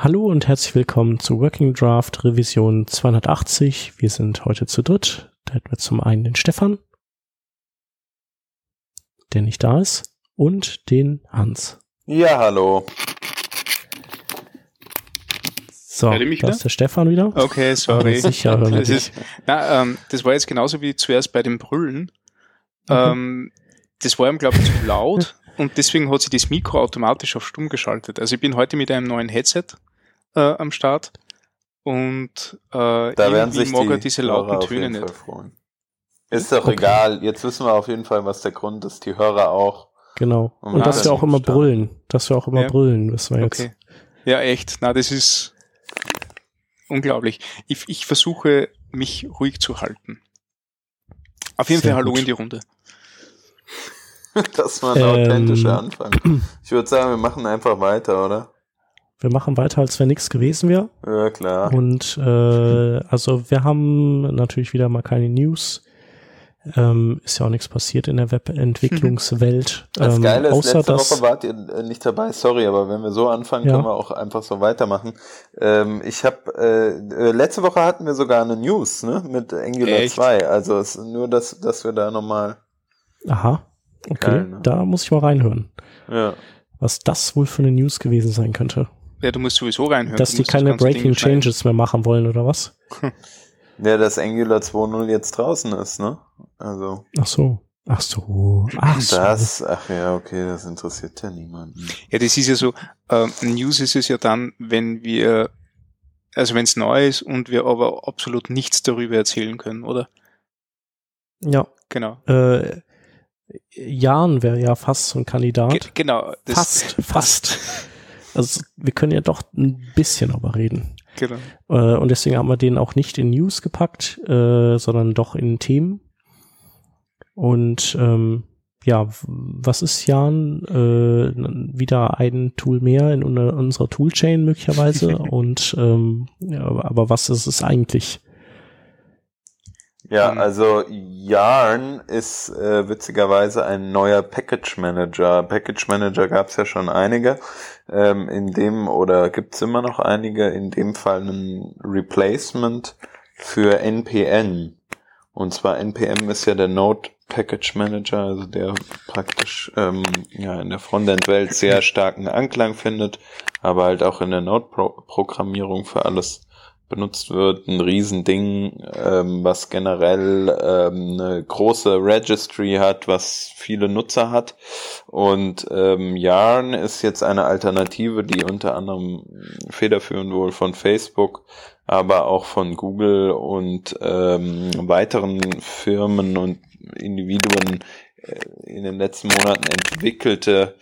Hallo und herzlich willkommen zu Working Draft Revision 280. Wir sind heute zu dritt. Da hätten wir zum einen den Stefan, der nicht da ist, und den Hans. Ja, hallo. So, mich da ist der Stefan wieder. Okay, sorry. Sicher das, ist, na, ähm, das war jetzt genauso wie zuerst bei dem Brüllen. Ähm, das war ihm, glaube ich, zu laut und deswegen hat sich das Mikro automatisch auf stumm geschaltet. Also ich bin heute mit einem neuen Headset äh, am Start und äh, Da werden irgendwie sich mag die er diese lauten Töne nicht. Ist doch Okay. egal. Jetzt wissen wir auf jeden Fall, was der Grund ist. Die Hörer auch. Genau. Und Und dass wir auch immer brüllen. Dass wir auch immer Ja. brüllen, wissen wir jetzt. Okay. Ja, echt. Na, das ist unglaublich. Ich, ich versuche, mich ruhig zu halten. Auf jeden Sehr Fall Hallo gut. in die Runde. Das war ein Ähm. authentischer Anfang. Ich würde sagen, wir machen einfach weiter, oder? Wir machen weiter, als wenn nichts gewesen wäre. Ja, klar. Und äh, also wir haben natürlich wieder mal keine News. Ähm, ist ja auch nichts passiert in der Webentwicklungswelt. Das ähm, Geile ist, außer letzte Woche wart ihr nicht dabei, sorry, aber wenn wir so anfangen, Ja. können wir auch einfach so weitermachen. Ähm, ich habe äh, äh, letzte Woche hatten wir sogar eine News, ne, mit Angular Echt? 2. Also es ist nur, dass, dass wir da nochmal, Aha, okay, Geil, ne? da muss ich mal reinhören, ja. was das wohl für eine News gewesen sein könnte. Ja, du musst sowieso reinhören. dass die keine Breaking schneiden. Changes mehr machen wollen oder was? Ja, dass Angular 2.0 jetzt draußen ist, ne? Also. Ach so, ach so, ach so. Das, ach ja, okay, das interessiert ja niemanden. Ja, das ist ja so, ähm, News ist es ja dann, wenn wir, also wenn es neu ist und wir aber absolut nichts darüber erzählen können, oder? Ja, Genau. äh, Jan wäre ja fast so ein Kandidat. Ge genau. Das, fast, fast. Also wir können ja doch ein bisschen aber reden. Genau. Äh, und deswegen haben wir den auch nicht in News gepackt, äh, sondern doch in Themen. Und ähm, ja, was ist Jan? Äh, wieder ein Tool mehr in unserer Toolchain möglicherweise. und ähm, ja, aber was ist es eigentlich? Ja, Ähm. also Yarn ist äh, witzigerweise ein neuer Package Manager. Package Manager gab es ja schon einige. Ähm, in dem, oder gibt's immer noch einige, in dem Fall ein Replacement für NPN. Und zwar NPM ist ja der Node Package Manager, also der praktisch ähm, ja in der Frontend-Welt sehr starken Anklang findet, aber halt auch in der Node-Programmierung für alles benutzt wird. Ein Riesending, ähm, was generell ähm, eine große Registry hat, was viele Nutzer hat. Und ähm, Yarn ist jetzt eine Alternative, die unter anderem federführend wohl von Facebook, aber auch von Google und ähm, weiteren Firmen und Individuen in den letzten Monaten entwickelte,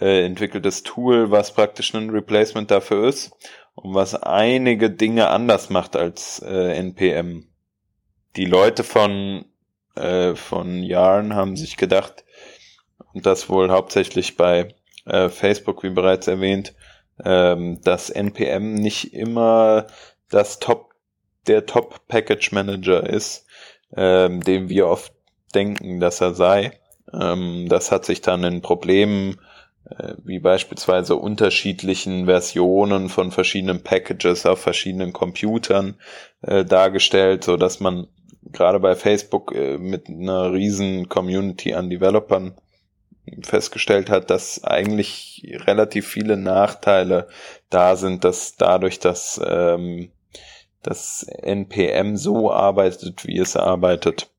äh, entwickeltes Tool, was praktisch ein Replacement dafür ist und was einige Dinge anders macht als äh, NPM. Die Leute von, äh, von Yarn haben sich gedacht, und das wohl hauptsächlich bei äh, Facebook, wie bereits erwähnt, ähm, dass NPM nicht immer das Top, der Top Package Manager ist, ähm, dem wir oft denken, dass er sei. Ähm, das hat sich dann in Problemen äh, wie beispielsweise unterschiedlichen Versionen von verschiedenen Packages auf verschiedenen Computern äh, dargestellt, so dass man gerade bei Facebook äh, mit einer riesen Community an Developern festgestellt hat, dass eigentlich relativ viele Nachteile da sind, dass dadurch, dass ähm, das NPM so arbeitet, wie es arbeitet.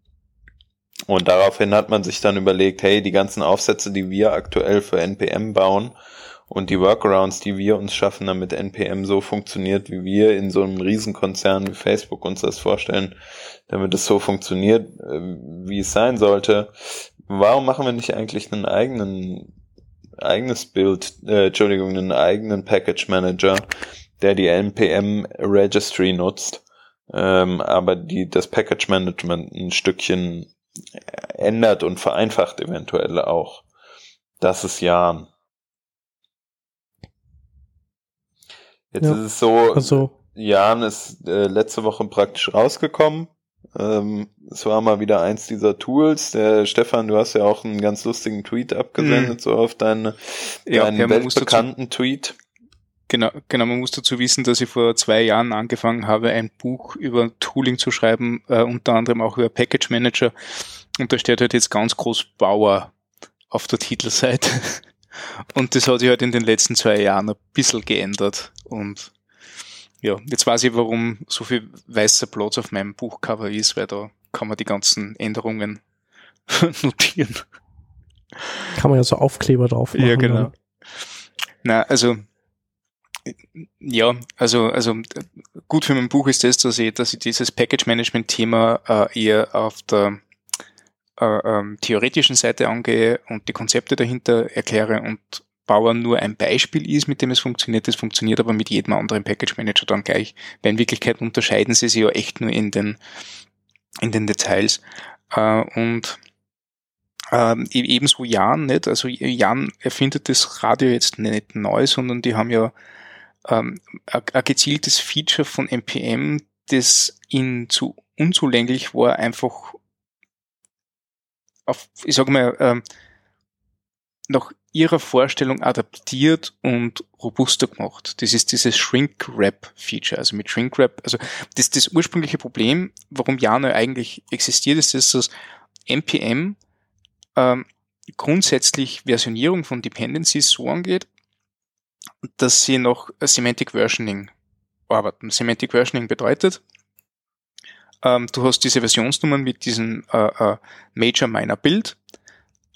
Und daraufhin hat man sich dann überlegt, hey, die ganzen Aufsätze, die wir aktuell für NPM bauen und die Workarounds, die wir uns schaffen, damit NPM so funktioniert, wie wir in so einem Riesenkonzern wie Facebook uns das vorstellen, damit es so funktioniert, äh, wie es sein sollte. Warum machen wir nicht eigentlich einen eigenen, eigenes Bild, äh, Entschuldigung, einen eigenen Package Manager, der die NPM Registry nutzt, ähm, aber die das Package Management ein Stückchen ändert und vereinfacht eventuell auch. Das ist Jan. Jetzt Ja, ist es so, Also, Jan ist äh, letzte Woche praktisch rausgekommen. Ähm, es war mal wieder eins dieser Tools. Der Stefan, du hast ja auch einen ganz lustigen Tweet abgesendet, so auf deine, Ja, deinen ja, dazu- weltbekannten Tweet. Genau, genau, man muss dazu wissen, dass ich vor zwei Jahren angefangen habe, ein Buch über Tooling zu schreiben, äh, unter anderem auch über Package Manager. Und da steht halt jetzt ganz groß Bauer auf der Titelseite. Und das hat sich halt in den letzten zwei Jahren ein bisschen geändert. Und ja, jetzt weiß ich, warum so viel weißer Platz auf meinem Buchcover ist, weil da kann man die ganzen Änderungen notieren. Kann man ja so Aufkleber drauf machen. Ja, genau. Na, also ja, also, also gut für mein Buch ist das, dass ich, dass ich dieses Package-Management-Thema äh, eher auf der äh, ähm, theoretischen Seite angehe und die Konzepte dahinter erkläre und Bauer nur ein Beispiel ist, mit dem es funktioniert. Es funktioniert aber mit jedem anderen Package Manager dann gleich. Weil in Wirklichkeit unterscheiden sie sich ja echt nur in den, in den Details. Äh, und ähm, e-, ebenso Jan nicht. Also Jan erfindet das Radio jetzt nicht neu, sondern die haben ja ähm, ein gezieltes Feature von NPM, das ihnen zu unzulänglich war, einfach auf, ich sage mal, ähm, nach ihrer Vorstellung adaptiert und robuster gemacht. Das ist dieses Shrink-Wrap-Feature. Also mit Shrink-Wrap, also das, das ursprüngliche Problem, warum Jana eigentlich existiert, ist, dass das NPM ähm, grundsätzlich Versionierung von Dependencies so angeht, dass sie noch Semantic Versioning arbeiten. Semantic Versioning bedeutet, ähm, du hast diese Versionsnummern mit diesem äh, äh, Major Minor Build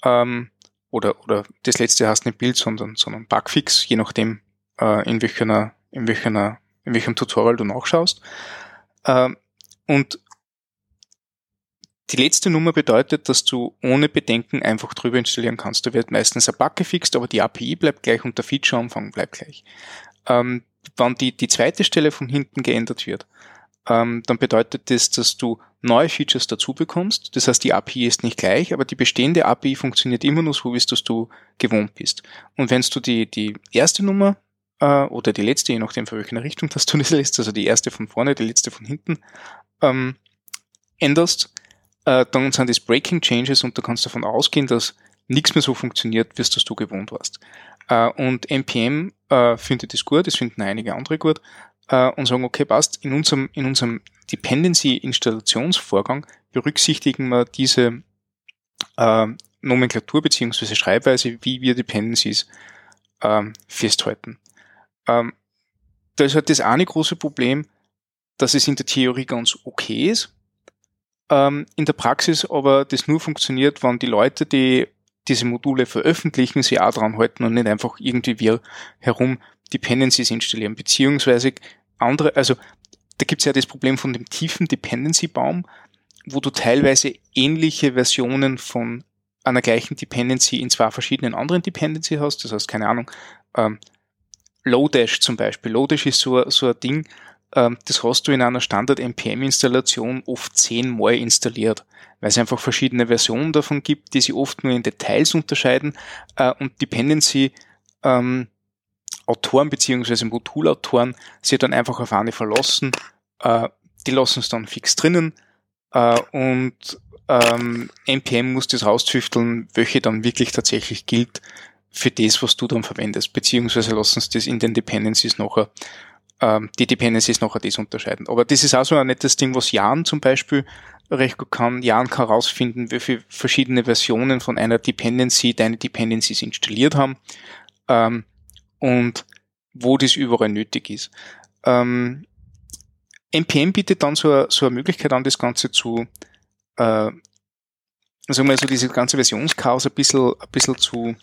ähm, oder, oder das letzte heißt nicht Bild, sondern, sondern Bugfix, je nachdem, äh, in, welcher, in, welcher, in welchem Tutorial du nachschaust. Ähm, und die letzte Nummer bedeutet, dass du ohne Bedenken einfach drüber installieren kannst. Da wird meistens ein Bug gefixt, aber die API bleibt gleich und der Feature-Umfang bleibt gleich. Ähm, wenn die, die zweite Stelle von hinten geändert wird, ähm, dann bedeutet das, dass du neue Features dazu bekommst. Das heißt, die API ist nicht gleich, aber die bestehende API funktioniert immer nur so, wie es du gewohnt bist. Und wenn du die, die erste Nummer äh, oder die letzte, je nachdem, für welche Richtung das du das lässt, also die erste von vorne, die letzte von hinten, ähm, änderst, äh, dann sind das Breaking Changes und du kannst davon ausgehen, dass nichts mehr so funktioniert, wie es das du gewohnt warst. Äh, und NPM äh, findet das gut, es finden einige andere gut, äh, und sagen, okay, passt, in unserem, in unserem Dependency-Installationsvorgang berücksichtigen wir diese äh, Nomenklatur beziehungsweise Schreibweise, wie wir Dependencies ähm, festhalten. Ähm, da ist halt das eine große Problem, dass es in der Theorie ganz okay ist, ähm, in der Praxis aber das nur funktioniert, wenn die Leute, die diese Module veröffentlichen, sie auch dran halten und nicht einfach irgendwie wir herum Dependencies installieren, beziehungsweise andere, also da gibt es ja das Problem von dem tiefen Dependency-Baum, wo du teilweise ähnliche Versionen von einer gleichen Dependency in zwei verschiedenen anderen Dependency hast. Das heißt, keine Ahnung, ähm, Lodash zum Beispiel. Lodash ist so, so ein Ding, das hast du in einer Standard-NPM-Installation oft zehnmal installiert, weil es einfach verschiedene Versionen davon gibt, die sich oft nur in Details unterscheiden äh, und Dependency ähm, beziehungsweise Modulautoren sich dann einfach auf eine verlassen. Äh, die lassen es dann fix drinnen äh, und ähm, NPM muss das rauszüfteln, welche dann wirklich tatsächlich gilt für das, was du dann verwendest, beziehungsweise lassen sie das in den Dependencies nachher, ähm, die Dependencies nachher das unterscheiden. Aber das ist auch so ein nettes Ding, was Jan zum Beispiel recht gut kann. Jan kann herausfinden, wie viele verschiedene Versionen von einer Dependency deine Dependencies installiert haben. Ähm, und wo das überall nötig ist. Ähm, NPM bietet dann so, eine, so eine Möglichkeit an, das Ganze zu, äh, sagen wir so diese ganze Versionschaos ein bisschen, ein bisschen zu,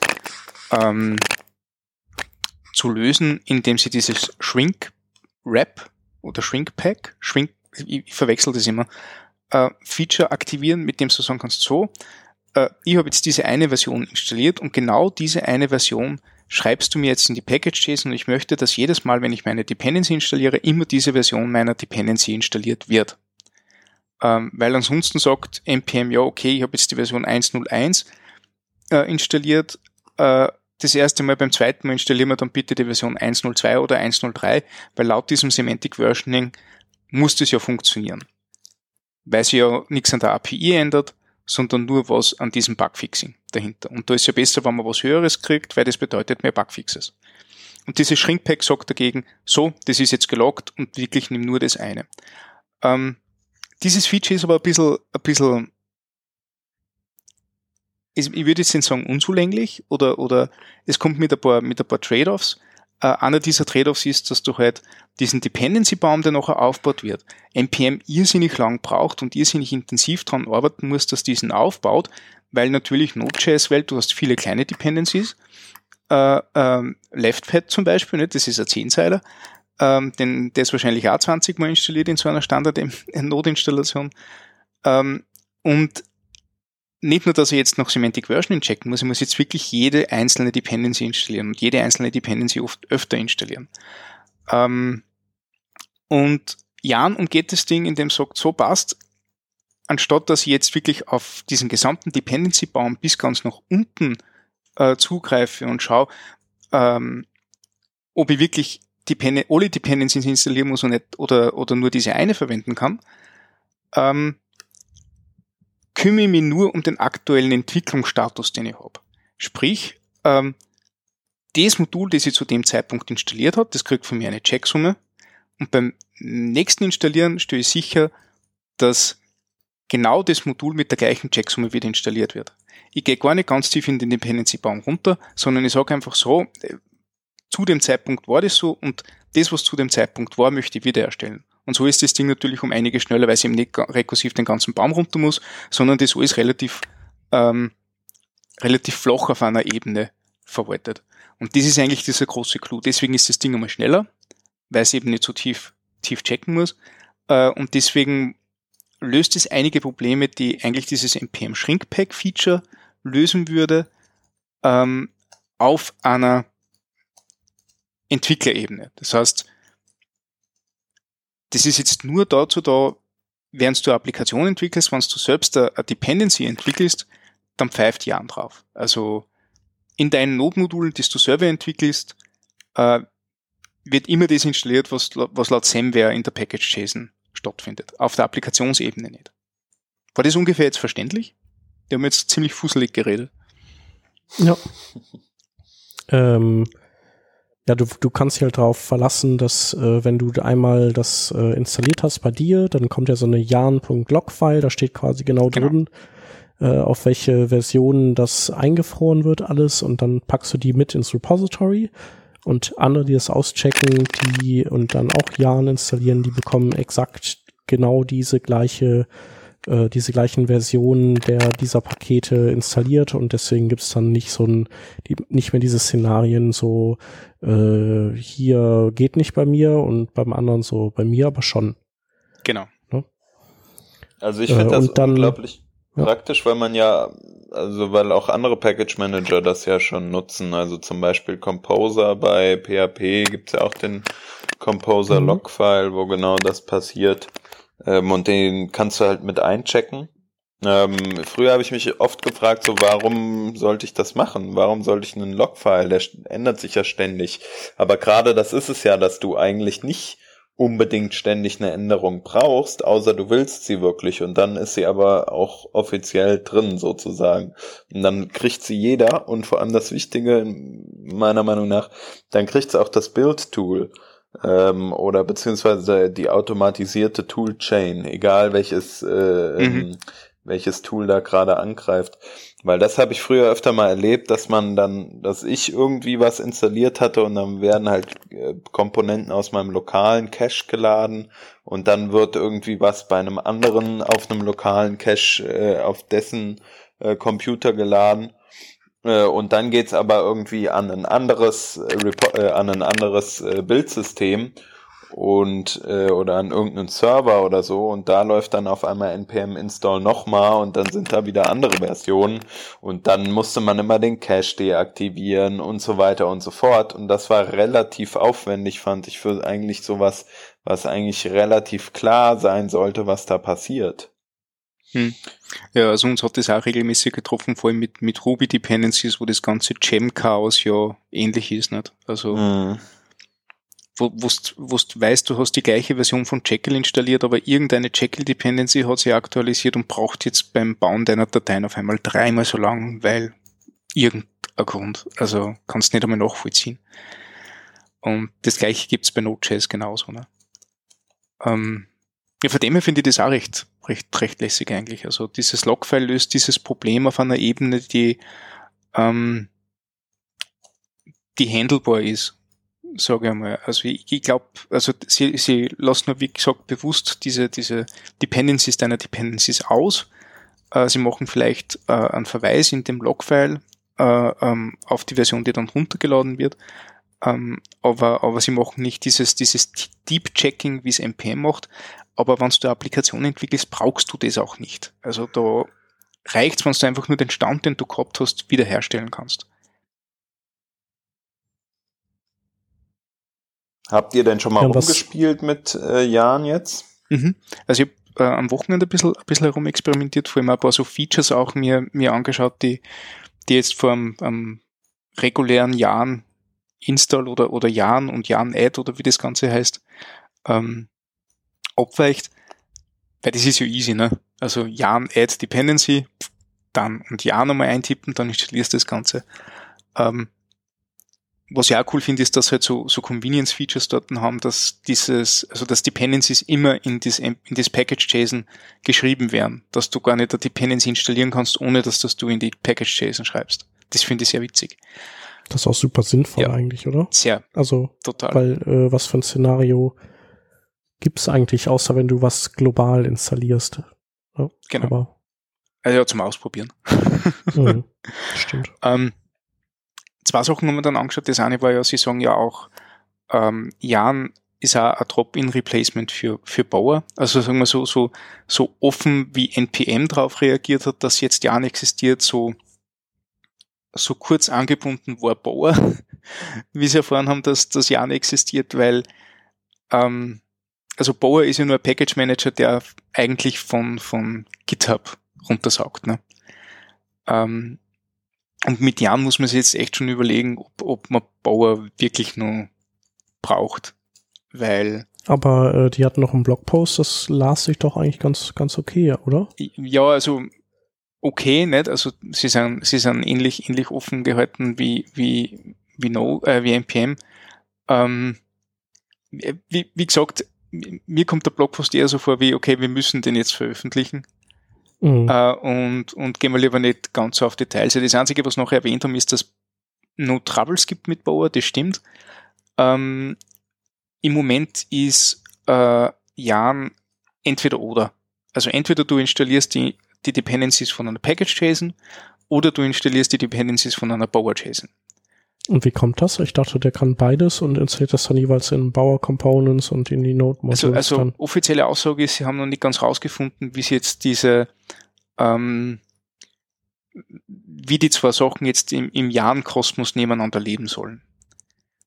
ähm, zu lösen, indem sie dieses Shrink Wrap oder Shrink Pack, Shrink, ich, verwechsel das immer, äh, Feature aktivieren, mit dem du sagen kannst, so, äh, ich habe jetzt diese eine Version installiert und genau diese eine Version schreibst du mir jetzt in die Package.json und ich möchte, dass jedes Mal, wenn ich meine Dependency installiere, immer diese Version meiner Dependency installiert wird. Ähm, weil ansonsten sagt npm, ja, okay, ich habe jetzt die Version 1.01 äh, installiert, äh, das erste Mal, beim zweiten Mal installieren wir dann bitte die Version 1.02 oder 1.03, weil laut diesem Semantic Versioning muss das ja funktionieren. Weil sich ja nichts an der API ändert, sondern nur was an diesem Bugfixing dahinter. Und da ist ja besser, wenn man was Höheres kriegt, weil das bedeutet mehr Bugfixes. und dieses Shrinkpack sagt dagegen, so, das ist jetzt gelockt und wirklich nimm nur das eine. Ähm, dieses Feature ist aber ein bisschen, ein bisschen, ich würde jetzt nicht sagen unzulänglich oder, oder es kommt mit ein paar, mit ein paar Trade-offs. Äh, einer dieser Trade-offs ist, dass du halt diesen Dependency-Baum, der nachher aufgebaut wird, NPM irrsinnig lang braucht und irrsinnig intensiv dran arbeiten muss, dass diesen aufbaut, weil natürlich Node.js-Welt, du hast viele kleine Dependencies, äh, ähm, LeftPad zum Beispiel, nicht? das ist ein Zehnseiler, ähm, den, der ist wahrscheinlich auch 20 Mal installiert in so einer Standard-Node-Installation. Ähm, und nicht nur, dass ich jetzt noch Semantic Version injecten muss, ich muss jetzt wirklich jede einzelne Dependency installieren und jede einzelne Dependency oft öfter installieren. Ähm, und Jan umgeht das Ding, indem sagt, so passt, anstatt dass ich jetzt wirklich auf diesen gesamten Dependency-Baum bis ganz nach unten äh, zugreife und schaue, ähm, ob ich wirklich Depend alle Dependencies installieren muss und nicht, oder, oder nur diese eine verwenden kann, ähm, kümmere ich mich nur um den aktuellen Entwicklungsstatus, den ich habe. Sprich, ähm, das Modul, das ich zu dem Zeitpunkt installiert habe, das kriegt von mir eine Checksumme. Und beim nächsten Installieren stelle ich sicher, dass genau das Modul mit der gleichen Checksumme wieder installiert wird. Ich gehe gar nicht ganz tief in den Dependency-Baum runter, sondern ich sage einfach so, äh, zu dem Zeitpunkt war das so und das, was zu dem Zeitpunkt war, möchte ich wiederherstellen. Und so ist das Ding natürlich um einige schneller, weil es eben nicht rekursiv den ganzen Baum runter muss, sondern das alles relativ, ähm, relativ flach auf einer Ebene verwaltet. Und das ist eigentlich dieser große Clou. Deswegen ist das Ding einmal schneller, weil es eben nicht so tief, tief checken muss. Äh, und deswegen löst es einige Probleme, die eigentlich dieses NPM Shrink Pack Feature lösen würde, ähm, auf einer Entwicklerebene. Das heißt, das ist jetzt nur dazu da, während du eine Applikation entwickelst, wenn du selbst eine Dependency entwickelst, dann pfeift Jan drauf. Also in deinen Node-Modulen, die du selber entwickelst, äh, wird immer das installiert, was, was laut Samware in der Package-JSON stattfindet. Auf der Applikationsebene nicht. War das ungefähr jetzt verständlich? Die haben jetzt ziemlich fusselig geredet. Ja. ähm, ja, du, du kannst dich halt darauf verlassen, dass äh, wenn du einmal das äh, installiert hast bei dir, dann kommt ja so eine yarn.log-File, da steht quasi genau, genau. drin, äh, auf welche Versionen das eingefroren wird alles und dann packst du die mit ins Repository und andere, die das auschecken, die und dann auch yarn installieren, die bekommen exakt genau diese gleiche äh, diese gleichen Versionen der dieser Pakete installiert und deswegen gibt es dann nicht so ein, die, nicht mehr diese Szenarien so äh, hier geht nicht bei mir und beim anderen so bei mir aber schon. Genau. Ne? Also ich finde äh, das dann, unglaublich ja. praktisch, weil man ja, also weil auch andere Package Manager das ja schon nutzen. Also zum Beispiel Composer bei PHP gibt's ja auch den Composer mhm. Logfile, wo genau das passiert. Ähm, und den kannst du halt mit einchecken. Ähm, früher habe ich mich oft gefragt, so warum sollte ich das machen? Warum sollte ich einen Logfile? Der ändert sich ja ständig. Aber gerade das ist es ja, dass du eigentlich nicht unbedingt ständig eine Änderung brauchst, außer du willst sie wirklich und dann ist sie aber auch offiziell drin sozusagen. Und dann kriegt sie jeder und vor allem das Wichtige meiner Meinung nach, dann kriegt sie auch das Build-Tool ähm, oder beziehungsweise die automatisierte Toolchain, egal welches, äh, mhm. Ähm, welches Tool da gerade angreift. Weil das habe ich früher öfter mal erlebt, dass man dann, dass ich irgendwie was installiert hatte und dann werden halt äh, Komponenten aus meinem lokalen Cache geladen und dann wird irgendwie was bei einem anderen auf einem lokalen Cache äh, auf dessen äh, Computer geladen und dann geht's aber irgendwie an ein anderes, äh, äh, an ein anderes äh, Bildsystem und äh, oder an irgendeinen Server oder so. Und da läuft dann auf einmal npm install nochmal und dann sind da wieder andere Versionen. Und dann musste man immer den Cache deaktivieren und so weiter und so fort. Und das war relativ aufwendig fand ich für eigentlich sowas was eigentlich relativ klar sein sollte was da passiert hm. Ja, also uns hat das auch regelmäßig getroffen, vor allem mit, mit Ruby Dependencies, wo das ganze Gem-Chaos ja ähnlich ist, nicht? Also, hm. wo wo du weißt, du hast die gleiche Version von Jekyll installiert, aber irgendeine Jekyll Dependency hat sich aktualisiert und braucht jetzt beim Bauen deiner Dateien auf einmal dreimal so lang, weil irgendein Grund. Also, kannst nicht einmal nachvollziehen. Und das gleiche gibt's bei Node.js genauso. Ne? Ähm, ja, von dem her finde ich das auch recht, recht, recht lässig eigentlich. Also dieses Logfile löst dieses Problem auf einer Ebene, die, ähm, die handelbar ist, sage ich einmal. Also ich, ich glaube, also sie, sie lassen wie gesagt, bewusst diese, diese Dependencies deiner Dependencies aus. Äh, sie machen vielleicht äh, einen Verweis in dem Logfile äh, ähm, auf die Version, die dann runtergeladen wird. Ähm, aber, aber sie machen nicht dieses, dieses Deep Checking, wie es NPM macht. Aber wenn du eine Applikation entwickelst, brauchst du das auch nicht. Also da reicht es, wenn du einfach nur den Stand, den du gehabt hast, wiederherstellen kannst. Habt ihr denn schon mal ja, rumgespielt mit äh, Jan jetzt? Mhm. Also ich habe äh, am Wochenende ein bisschen, ein bisschen herumexperimentiert, vor allem ein paar so Features auch mir, mir angeschaut, die, die jetzt vor einem, einem regulären Jahren Install oder, oder Jan und Jan Add oder wie das Ganze heißt, ähm, abweicht, weil das ist ja easy, ne? Also Jan Add Dependency, dann und Jan nochmal eintippen, dann installierst du das Ganze. Ähm, was ich auch cool finde, ist, dass halt so, so Convenience-Features dort haben, dass dieses, also dass Dependencies immer in das, in das Package-JSON geschrieben werden, dass du gar nicht eine Dependency installieren kannst, ohne dass das du in die Package-JSON schreibst. Das finde ich sehr witzig. Das ist auch super sinnvoll ja, eigentlich, oder? Sehr. Also, total. Weil, äh, was für ein Szenario gibt's eigentlich, außer wenn du was global installierst? Ja, genau. Aber also ja, zum Ausprobieren. mhm, stimmt. Ähm, zwei Sachen haben wir dann angeschaut. Das eine war ja, Sie sagen ja auch, ähm, Jan ist auch ein Drop-in-Replacement für, für Bauer. Also sagen wir so, so, so offen wie NPM drauf reagiert hat, dass jetzt Jan existiert, so, so kurz angebunden war Bauer, wie Sie erfahren haben, dass das Jan existiert, weil, ähm, also Bauer ist ja nur ein Package Manager, der eigentlich von, von GitHub runtersaugt, ne? Ähm, und mit Jan muss man sich jetzt echt schon überlegen, ob, ob man Bauer wirklich nur braucht. Weil. Aber äh, die hatten noch einen Blogpost, das las sich doch eigentlich ganz, ganz okay, oder? Ja, also okay, nicht? Also sie sind, sie sind ähnlich, ähnlich offen gehalten wie, wie, wie No, äh, wie NPM. Ähm, wie, wie gesagt, mir kommt der Blogpost eher so vor wie, okay, wir müssen den jetzt veröffentlichen. Mhm. Äh, und, und gehen wir lieber nicht ganz so auf Details. Das Einzige, was noch erwähnt haben, ist, dass No Troubles gibt mit Bauer, das stimmt. Ähm, Im Moment ist äh, Jan entweder oder. Also entweder du installierst die, die Dependencies von einer Package-JSON oder du installierst die Dependencies von einer Bauer-JSON. Und wie kommt das? Ich dachte, der kann beides und installiert das dann jeweils in Bauer Components und in die Node Modules. Also, also offizielle Aussage ist, sie haben noch nicht ganz rausgefunden, wie sie jetzt diese, ähm, wie die zwei Sachen jetzt im, im Jahrenkosmos nebeneinander leben sollen.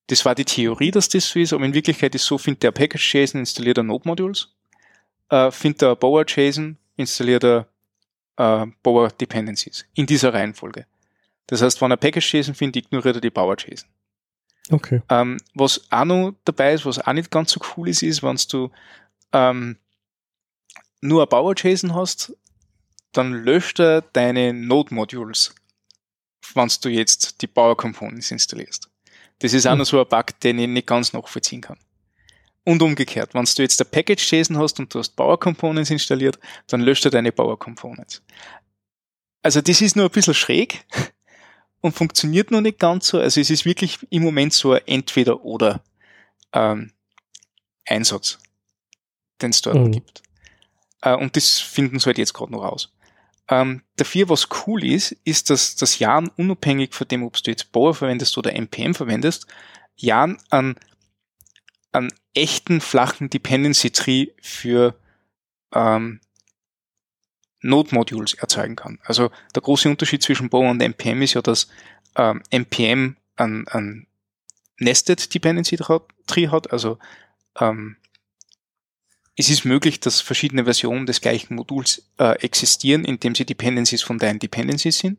Das war die Theorie, dass das so ist, aber in Wirklichkeit ist so, findet der Package-JSON, installiert er Node-Modules, äh, findet er Bower-JSON, installiert er äh, Bower-Dependencies in dieser Reihenfolge. Das heißt, wenn er Package-JSON findet, ignoriert er die Power-JSON. Okay. Ähm, was auch noch dabei ist, was auch nicht ganz so cool ist, ist, wenn du ähm, nur ein Power-JSON hast, dann löscht er deine Node-Modules, wenn du jetzt die Power-Components installierst. Das ist auch hm. noch so ein Bug, den ich nicht ganz nachvollziehen kann. Und umgekehrt, wenn du jetzt ein Package-JSON hast und du hast Power Components installiert, dann löscht er deine Power Components. Also das ist nur ein bisschen schräg, und funktioniert noch nicht ganz so. Also es ist wirklich im Moment so ein Entweder-Oder ähm, Einsatz, den es dort mhm. gibt. Äh, und das finden sie halt jetzt gerade noch raus. Ähm, dafür, was cool ist, ist, dass das Jan unabhängig von dem, ob du jetzt Bohr verwendest oder NPM verwendest, Jan an, an echten flachen Dependency Tree für ähm, Node-Modules erzeugen kann. Also der große Unterschied zwischen Bow und NPM ist ja, dass ähm, NPM ein, ein Nested Dependency Tree hat, also ähm, es ist möglich, dass verschiedene Versionen des gleichen Moduls äh, existieren, indem sie Dependencies von deinen Dependencies sind.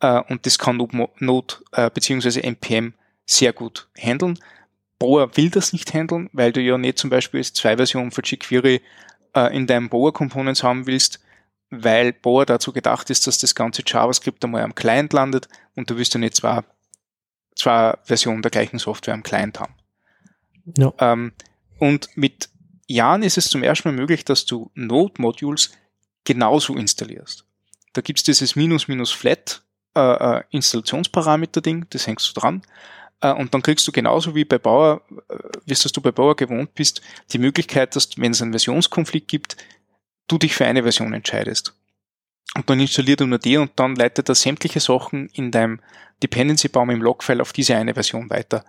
Äh, und das kann Node äh, bzw. NPM sehr gut handeln. Boa will das nicht handeln, weil du ja nicht zum Beispiel zwei Versionen von jQuery äh, in deinem Boa Components haben willst, weil Boa dazu gedacht ist, dass das ganze JavaScript einmal am Client landet und du willst dann nicht zwar zwei Versionen der gleichen Software am Client haben. Ja. Ähm, und mit Jahren ist es zum ersten Mal möglich, dass du Node-Modules genauso installierst. Da gibt's dieses minus minus flat äh, äh, Installationsparameter-Ding, das hängst du dran. Äh, und dann kriegst du genauso wie bei Bauer, äh, wie es du bei Bauer gewohnt bist, die Möglichkeit, dass wenn es einen Versionskonflikt gibt, du dich für eine Version entscheidest. Und dann installiert er nur die und dann leitet er sämtliche Sachen in deinem Dependency-Baum im Logfile auf diese eine Version weiter.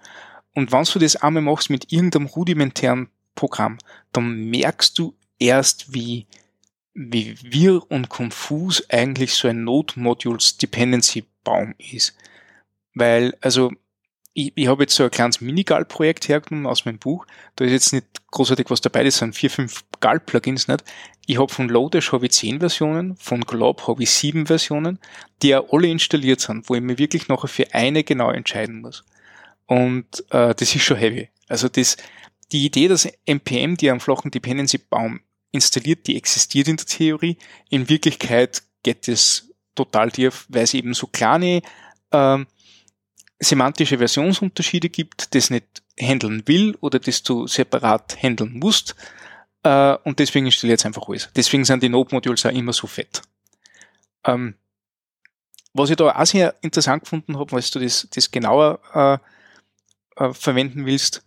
Und wenn du das einmal machst mit irgendeinem rudimentären Programm, dann merkst du erst, wie, wie wirr und konfus eigentlich so ein Node-Modules-Dependency-Baum ist. Weil, also, ich, ich habe jetzt so ein kleines Mini-Gal-Projekt hergenommen aus meinem Buch. Da ist jetzt nicht großartig was dabei, das sind vier, fünf Gal-Plugins nicht. Ich habe von Lodash habe ich zehn Versionen, von Glob habe ich sieben Versionen, die ja alle installiert sind, wo ich mir wirklich nachher für eine genau entscheiden muss. Und äh, das ist schon heavy. Also das, die Idee, dass NPM die am flachen Dependency-Baum installiert, die existiert in der Theorie. In Wirklichkeit geht es total tief, weil es eben so kleine ähm, semantische Versionsunterschiede gibt, das nicht handeln will oder das du separat handeln musst. Äh, und deswegen installiert es einfach alles. Deswegen sind die Node-Modules auch immer so fett. Ähm, was ich da auch sehr interessant gefunden habe, weil du das, das genauer äh, äh, verwenden willst,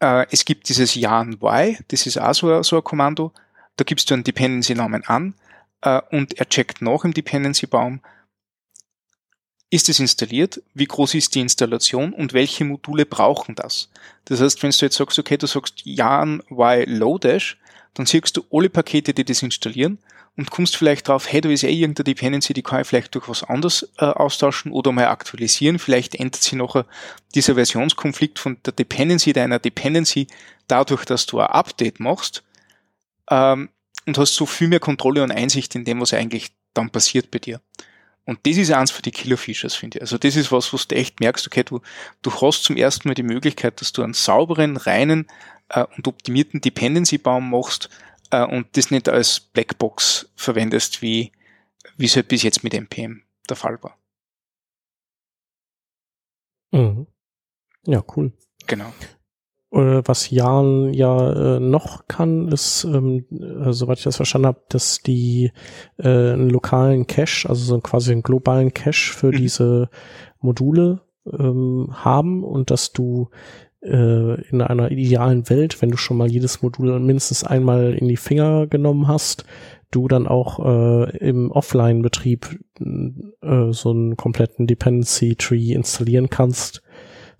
äh, es gibt dieses Yarn Y, das ist auch so, so ein Kommando, da gibst du einen Dependency-Namen an äh, und er checkt nach im Dependency-Baum, ist es installiert, wie groß ist die Installation und welche Module brauchen das. Das heißt, wenn du jetzt sagst, okay, du sagst Yarn Y Lodash, dann siehst du alle Pakete, die das installieren und kommst vielleicht drauf, hey, da ist eh irgendeine Dependency, die kann ich vielleicht durch was anderes äh, austauschen oder mal aktualisieren. Vielleicht ändert sich nachher dieser Versionskonflikt von der Dependency deiner Dependency dadurch, dass du ein Update machst ähm, und hast so viel mehr Kontrolle und Einsicht in dem, was eigentlich dann passiert bei dir. Und das ist eins von die Killer Features, finde ich. Also das ist was, was du echt merkst, okay, du, du hast zum ersten Mal die Möglichkeit, dass du einen sauberen, reinen äh, und optimierten Dependency-Baum machst, äh, und das nicht als Blackbox verwendest, wie, wie es halt bis jetzt mit NPM der Fall war. Mhm. Ja, cool. Genau. Äh, was Jan ja äh, noch kann, ist, ähm, äh, soweit ich das verstanden habe, dass die äh, einen lokalen Cache, also so quasi einen globalen Cache für mhm. diese Module ähm, haben und dass du äh, in einer idealen Welt, wenn du schon mal jedes Modul mindestens einmal in die Finger genommen hast, du dann auch äh, im Offline-Betrieb äh, so einen kompletten Dependency Tree installieren kannst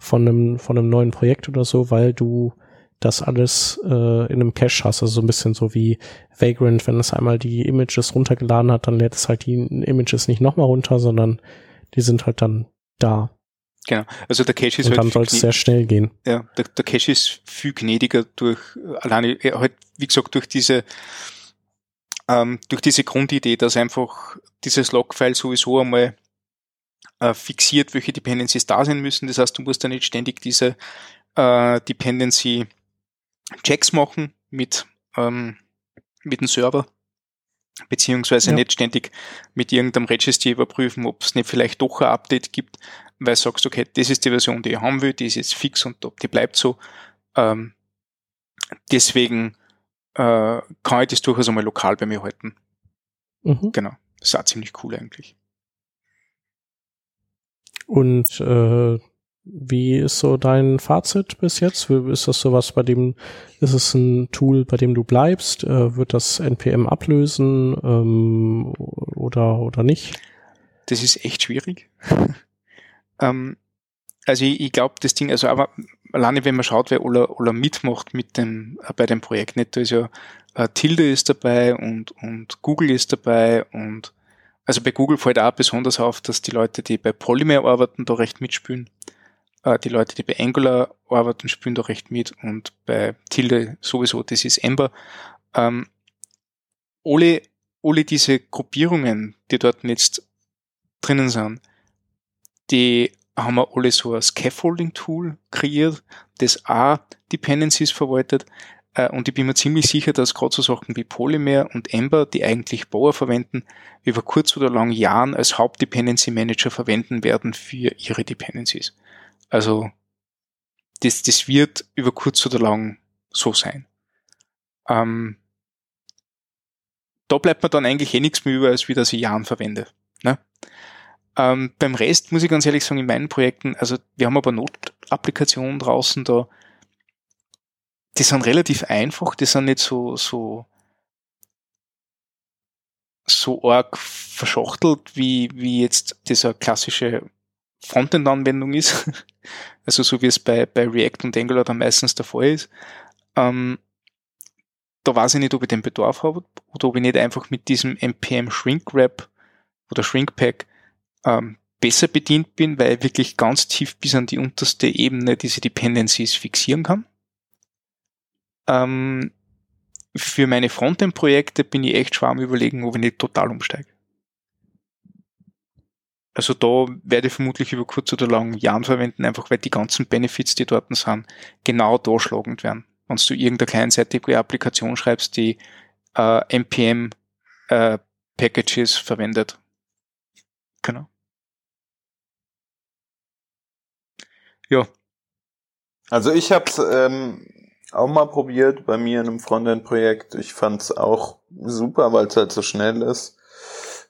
von einem von einem neuen Projekt oder so, weil du das alles äh, in einem Cache hast, also so ein bisschen so wie Vagrant, wenn es einmal die Images runtergeladen hat, dann lädt es halt die Images nicht nochmal runter, sondern die sind halt dann da. Genau. Also der Cache ist Und halt dann soll es sehr schnell gehen. Ja, der, der Cache ist viel gnädiger durch, alleine halt, wie gesagt, durch diese, ähm, durch diese Grundidee, dass einfach dieses Logfile sowieso einmal fixiert, welche Dependencies da sein müssen. Das heißt, du musst dann nicht ständig diese äh, Dependency Checks machen mit, ähm, mit dem Server beziehungsweise ja. nicht ständig mit irgendeinem Registry überprüfen, ob es nicht vielleicht doch ein Update gibt, weil du sagst, okay, das ist die Version, die ich haben will, die ist jetzt fix und die bleibt so. Ähm, deswegen äh, kann ich das durchaus einmal lokal bei mir halten. Mhm. Genau. Das ist auch ziemlich cool eigentlich. Und äh, wie ist so dein Fazit bis jetzt? Ist das sowas, bei dem, ist es ein Tool, bei dem du bleibst? Äh, wird das NPM ablösen ähm, oder, oder nicht? Das ist echt schwierig. ähm, also ich, ich glaube, das Ding, also aber alleine wenn man schaut, wer Ola, Ola mitmacht mit dem, äh, bei dem Projekt, nicht, da ist ja äh, Tilde ist dabei und, und Google ist dabei und also bei Google fällt auch besonders auf, dass die Leute, die bei Polymer arbeiten, da recht mitspielen. Äh, die Leute, die bei Angular arbeiten, spielen da recht mit und bei Tilde sowieso, das ist Ember. Ähm, alle, alle diese Gruppierungen, die dort jetzt drinnen sind, die haben wir alle so ein Scaffolding-Tool kreiert, das auch Dependencies verwaltet. Äh, und ich bin mir ziemlich sicher, dass gerade so Sachen wie Polymer und Ember, die eigentlich Bower verwenden, über kurz oder lang Jahren als Hauptdependency Manager verwenden werden für ihre Dependencies. Also das, das wird über kurz oder lang so sein. Ähm, da bleibt mir dann eigentlich eh nichts mehr über, als wie das ich Jahren verwende. Ne? Ähm, beim Rest muss ich ganz ehrlich sagen, in meinen Projekten, also wir haben aber Notapplikationen draußen da, die sind relativ einfach, die sind nicht so, so, so arg verschachtelt, wie, wie jetzt dieser klassische Frontend-Anwendung ist. also so wie es bei, bei React und Angular dann meistens der Fall ist. Ähm, da weiß ich nicht, ob ich den Bedarf habe oder ob ich nicht einfach mit diesem npm Shrink Wrap oder Shrink Pack ähm, besser bedient bin, weil ich wirklich ganz tief bis an die unterste Ebene diese Dependencies fixieren kann. Ähm, für meine Frontend-Projekte bin ich echt schwer überlegen, ob ich nicht total umsteige. Also da werde ich vermutlich über kurz oder lang Jahren verwenden, einfach weil die ganzen Benefits, die dort sind, genau da schlagend werden. Wenn du irgendeine kleinseitige Applikation schreibst, die äh, NPM äh, Packages verwendet. Genau. Ja. Also ich habe ähm, auch mal probiert bei mir in einem Frontend-Projekt. Ich fand es auch super, weil es halt so schnell ist.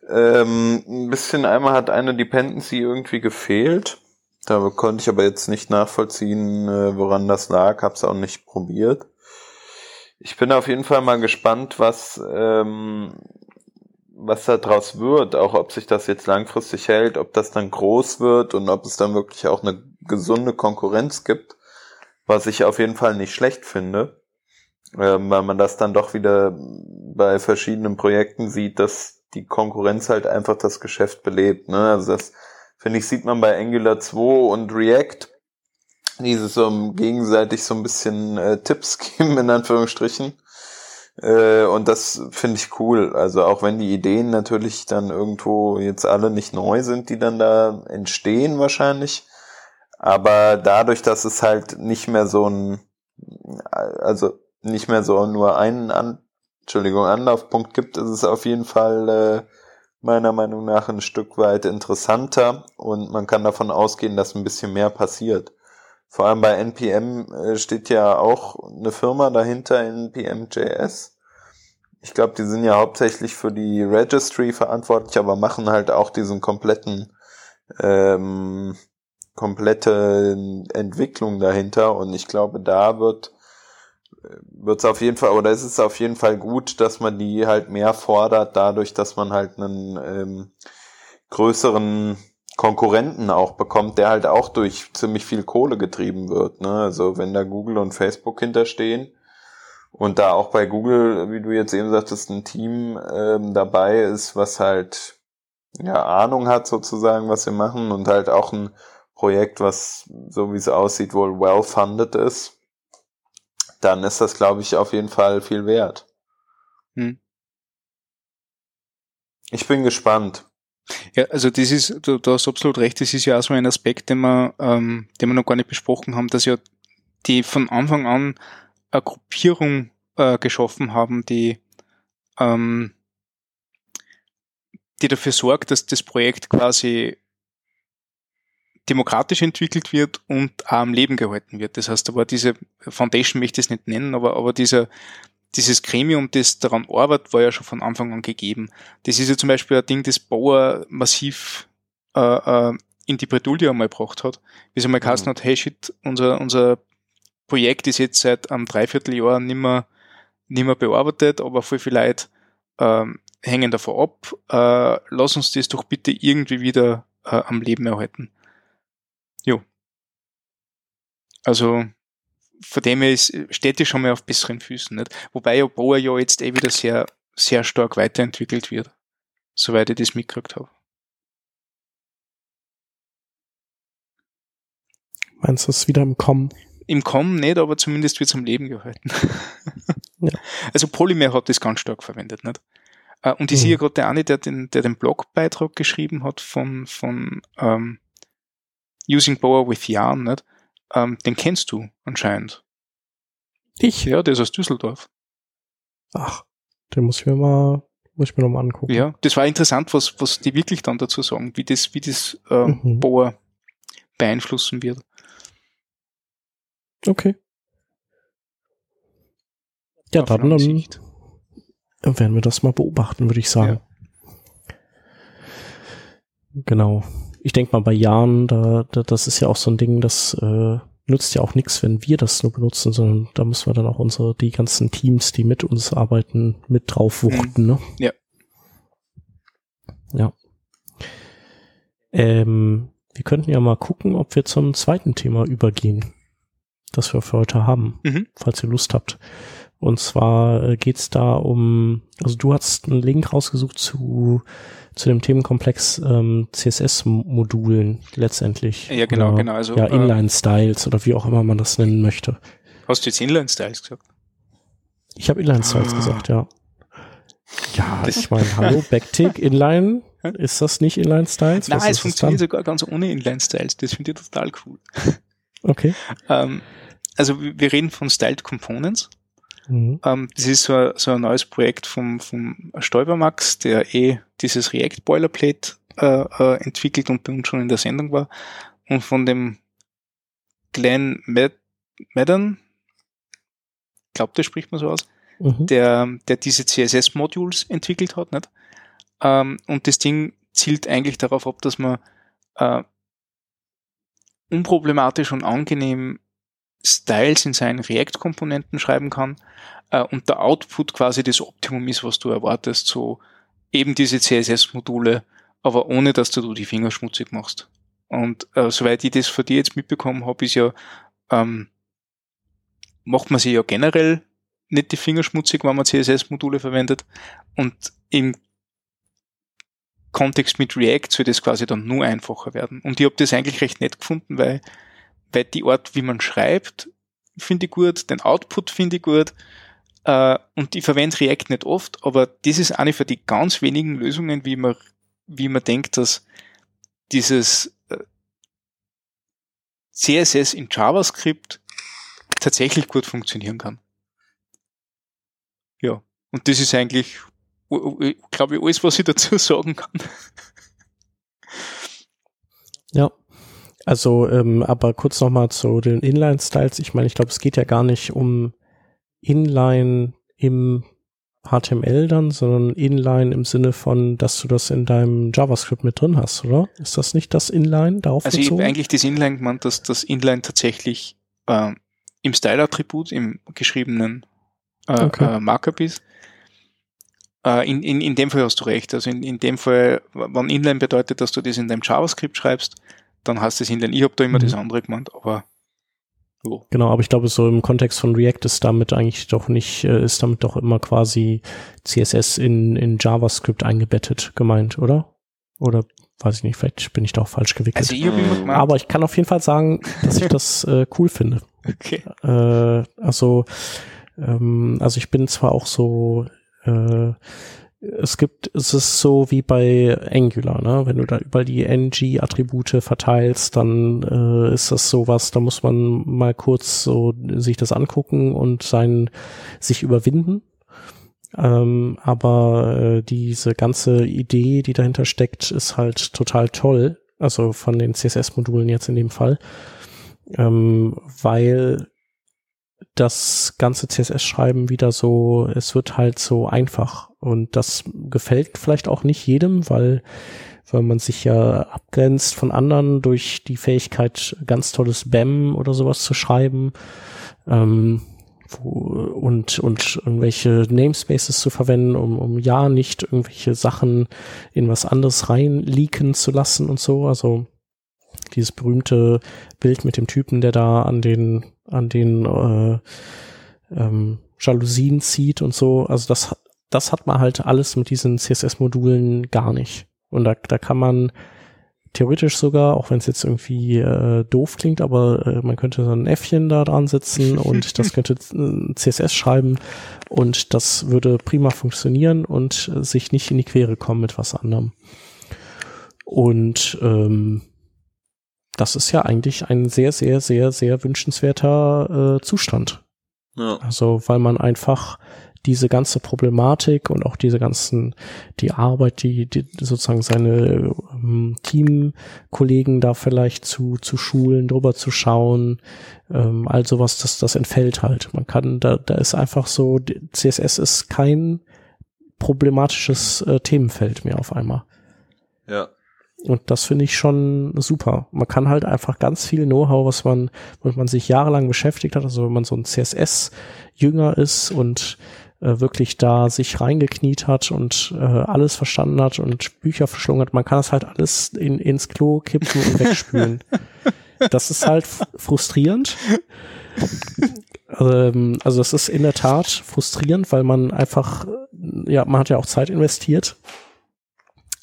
Ähm, ein bisschen einmal hat eine Dependency irgendwie gefehlt. Da konnte ich aber jetzt nicht nachvollziehen, äh, woran das lag. Hab's auch nicht probiert. Ich bin auf jeden Fall mal gespannt, was ähm, was da draus wird, auch ob sich das jetzt langfristig hält, ob das dann groß wird und ob es dann wirklich auch eine gesunde Konkurrenz gibt, was ich auf jeden Fall nicht schlecht finde, ähm, weil man das dann doch wieder bei verschiedenen Projekten sieht, dass die Konkurrenz halt einfach das Geschäft belebt. Ne? Also das finde ich sieht man bei Angular 2 und React, dieses so gegenseitig so ein bisschen äh, Tipps geben in Anführungsstrichen äh, und das finde ich cool. Also auch wenn die Ideen natürlich dann irgendwo jetzt alle nicht neu sind, die dann da entstehen wahrscheinlich. Aber dadurch, dass es halt nicht mehr so ein, also nicht mehr so nur einen An Entschuldigung, Anlaufpunkt gibt, ist es auf jeden Fall äh, meiner Meinung nach ein Stück weit interessanter und man kann davon ausgehen, dass ein bisschen mehr passiert. Vor allem bei NPM äh, steht ja auch eine Firma dahinter, NPM.js. Ich glaube, die sind ja hauptsächlich für die Registry verantwortlich, aber machen halt auch diesen kompletten, ähm, komplette Entwicklung dahinter. Und ich glaube, da wird wird es auf jeden Fall, oder ist es auf jeden Fall gut, dass man die halt mehr fordert, dadurch, dass man halt einen ähm, größeren Konkurrenten auch bekommt, der halt auch durch ziemlich viel Kohle getrieben wird. Ne? Also wenn da Google und Facebook hinterstehen und da auch bei Google, wie du jetzt eben sagtest, ein Team ähm, dabei ist, was halt ja Ahnung hat sozusagen, was wir machen und halt auch ein Projekt, was so wie es aussieht wohl well funded ist, dann ist das, glaube ich, auf jeden Fall viel wert. Hm. Ich bin gespannt. Ja, also das ist, du, du hast absolut recht, das ist ja auch so ein Aspekt, den wir, ähm, den wir noch gar nicht besprochen haben, dass ja die von Anfang an eine Gruppierung äh, geschaffen haben, die, ähm, die dafür sorgt, dass das Projekt quasi demokratisch entwickelt wird und auch am Leben gehalten wird. Das heißt, da war diese Foundation möchte ich es nicht nennen, aber, aber dieser, dieses Gremium, das daran arbeitet, war ja schon von Anfang an gegeben. Das ist ja zum Beispiel ein Ding, das Bauer massiv äh, äh, in die Bredouille einmal gebracht hat. Wie es einmal mhm. geheißen hat, hey shit, unser, unser Projekt ist jetzt seit einem Dreivierteljahr nicht mehr, nicht mehr bearbeitet, aber voll viel Leute ähm, hängen davon ab. Äh, lass uns das doch bitte irgendwie wieder äh, am Leben erhalten. Jo. Also von dem her ist, steht die schon mal auf besseren Füßen. Nicht? Wobei ja Boa ja jetzt eh wieder sehr, sehr stark weiterentwickelt wird, soweit ich das mitgekriegt habe. Meinst du es wieder im Kommen? Im Kommen nicht, aber zumindest wird es am Leben gehalten. ja. Also Polymer hat das ganz stark verwendet, nicht? Äh, und ich mhm. sehe gerade der eine, der den, der den Blogbeitrag geschrieben hat von, von ähm, Using Boa with Yarn, nicht? Ähm, den kennst du anscheinend. Ich? Ja, der ist aus Düsseldorf. Ach, den muss ich mir mal, muss ich mir noch mal angucken. Ja, das war interessant, was, was die wirklich dann dazu sagen, wie das, wie das äh, Mhm. Bohr beeinflussen wird. Okay. Ja, Auf dann, dann werden wir das mal beobachten, würde ich sagen. Genau. Ich denke mal, bei Jahren, da, da, das ist ja auch so ein Ding, das äh, nützt ja auch nichts, wenn wir das nur benutzen, sondern da müssen wir dann auch unsere, die ganzen Teams, die mit uns arbeiten, mit drauf wuchten, ne? Ja. Ja. Ähm, wir könnten ja mal gucken, ob wir zum zweiten Thema übergehen, das wir für heute haben, Mhm. falls ihr Lust habt. Und zwar äh, geht's da um, also du hast einen Link rausgesucht zu, zu dem Themenkomplex ähm, CSS-Modulen letztendlich. Ja, genau, oder, genau. Also, ja, äh, Inline-Styles oder wie auch immer man das nennen möchte. Hast du jetzt Inline-Styles gesagt? Ich habe Inline-Styles Ah. gesagt, ja. Ja, Das- ich meine, hallo, Backtick, Inline, ist das nicht Inline-Styles? Nein, es funktioniert sogar ganz ohne Inline-Styles. Das finde ich total cool. Okay. Ähm, also wir reden von Styled Components. Mhm. Ähm, das ist so, ein- so ein neues Projekt vom, vom Stolbermax, der eh dieses React Boilerplate äh, äh, entwickelt und bei uns schon in der Sendung war. Und von dem Glenn Mad Madden, glaubt, das spricht man so aus, Mhm. der, der diese CSS-Modules entwickelt hat. Nicht? Ähm, und das Ding zielt eigentlich darauf ab, dass man äh, unproblematisch und angenehm Styles in seinen React-Komponenten schreiben kann äh, und der Output quasi das Optimum ist, was du erwartest, so eben diese CSS-Module, aber ohne, dass du die Finger schmutzig machst. Und äh, soweit ich das von dir jetzt mitbekommen habe, ist ja, ähm, macht man sich ja generell nicht die Finger schmutzig, wenn man CSS-Module verwendet. Und im Kontext mit React soll das quasi dann nur einfacher werden. Und ich habe das eigentlich recht nett gefunden, weil, weil die Art, wie man schreibt, finde ich gut, den Output finde ich gut. Äh, und ich verwende React nicht oft, aber das ist eine von die ganz wenigen Lösungen, wie man, wie man denkt, dass dieses äh, CSS in JavaScript tatsächlich gut funktionieren kann. Ja, und das ist eigentlich, glaube ich, alles, was ich dazu sagen kann. Ja. Also, ähm, aber kurz nochmal zu den Inline-Styles. Ich meine, ich glaube, es geht ja gar nicht um Inline im HTML dann, sondern Inline im Sinne von, dass du das in deinem JavaScript mit drin hast, oder? Ist das nicht das Inline darauf Also ich habe bezogen? eigentlich das Inline gemeint, dass das Inline tatsächlich äh, im Style-Attribut, im geschriebenen äh, Okay. äh, Markup ist. Äh, in, in, in dem Fall hast du recht. Also in, in dem Fall, wenn Inline bedeutet, dass du das in deinem JavaScript schreibst, dann heißt das Inline. Ich habe da immer Mhm. das andere gemeint, aber jo. Genau, aber ich glaube, so im Kontext von React ist damit eigentlich doch nicht, äh, ist damit doch immer quasi CSS in, in JavaScript eingebettet gemeint, oder? Oder weiß ich nicht, vielleicht bin ich da auch falsch gewickelt. Also ich immer aber ich kann auf jeden Fall sagen, dass ich das äh, cool finde. okay. Äh, also, ähm, also ich bin zwar auch so, äh, es gibt, es ist so wie bei Angular, ne? Wenn du da überall die ng-Attribute verteilst, dann äh, ist das sowas, da muss man mal kurz so sich das angucken und sein, sich überwinden. Ähm, aber äh, diese ganze Idee, die dahinter steckt, ist halt total toll. Also von den CSS-Modulen jetzt in dem Fall. Ähm, weil das ganze CSS-Schreiben wieder so, es wird halt so einfach. Und das gefällt vielleicht auch nicht jedem, weil, weil man sich ja abgrenzt von anderen durch die Fähigkeit, ganz tolles BAM oder sowas zu schreiben. Ähm, wo, und, und irgendwelche Namespaces zu verwenden, um, um ja nicht irgendwelche Sachen in was anderes reinleaken zu lassen und so. Also dieses berühmte Bild mit dem Typen, der da an den, an den äh, ähm, Jalousien zieht und so. Also das, hat- das hat man halt alles mit diesen CSS-Modulen gar nicht. Und da, da kann man theoretisch sogar, auch wenn es jetzt irgendwie äh, doof klingt, aber äh, man könnte so ein Äffchen da dran setzen und das könnte äh, CSS schreiben und das würde prima funktionieren und äh, sich nicht in die Quere kommen mit was anderem. Und ähm, das ist ja eigentlich ein sehr, sehr, sehr, sehr wünschenswerter äh, Zustand. Ja. Also, weil man einfach diese ganze Problematik und auch diese ganzen, die Arbeit, die, die sozusagen seine ähm, Teamkollegen da vielleicht zu, zu schulen, drüber zu schauen, ähm, all sowas, das, das entfällt halt. Man kann, da, da ist einfach so, CSS ist kein problematisches äh, Themenfeld mehr auf einmal. Ja. Und das finde ich schon super. Man kann halt einfach ganz viel Know-how, was man, womit man sich jahrelang beschäftigt hat, also wenn man so ein CSS-Jünger ist und äh, wirklich da sich reingekniet hat und äh, alles verstanden hat und Bücher verschlungen hat, man kann das halt alles in, ins Klo kippen und wegspülen. das ist halt frustrierend. Ähm, also das ist in der Tat frustrierend, weil man einfach, ja, man hat ja auch Zeit investiert.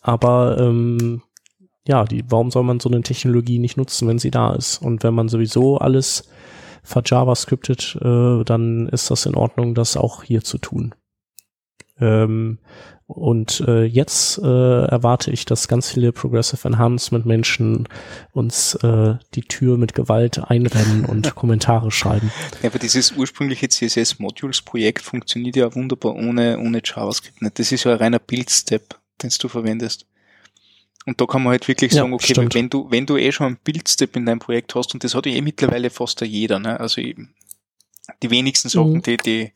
Aber ähm, ja, die, warum soll man so eine Technologie nicht nutzen, wenn sie da ist? Und wenn man sowieso alles verjavascriptet, äh, dann ist das in Ordnung, das auch hier zu tun. Ähm, und äh, jetzt äh, erwarte ich, dass ganz viele Progressive Enhancement Menschen uns äh, die Tür mit Gewalt einrennen und Kommentare schreiben. Ja, aber dieses ursprüngliche CSS Modules Projekt funktioniert ja wunderbar ohne, ohne JavaScript. Nicht? Das ist ja ein reiner Build-Step, den du verwendest. Und da kann man halt wirklich sagen, okay, stimmt. wenn du, wenn du eh schon einen Bildstep in deinem Projekt hast, und das hat ja eh mittlerweile fast jeder, ne? also eben die wenigsten Sachen, mhm. die, die